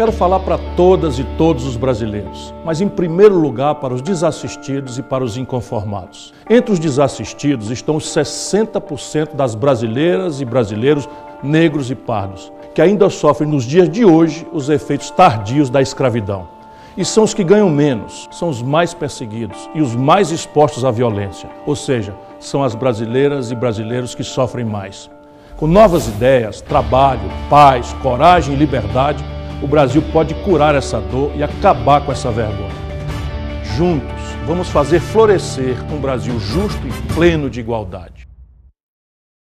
Quero falar para todas e todos os brasileiros, mas em primeiro lugar para os desassistidos e para os inconformados. Entre os desassistidos estão os 60% das brasileiras e brasileiros negros e pardos, que ainda sofrem nos dias de hoje os efeitos tardios da escravidão. E são os que ganham menos, são os mais perseguidos e os mais expostos à violência, ou seja, são as brasileiras e brasileiros que sofrem mais. Com novas ideias, trabalho, paz, coragem e liberdade, o Brasil pode curar essa dor e acabar com essa vergonha. Juntos, vamos fazer florescer um Brasil justo e pleno de igualdade.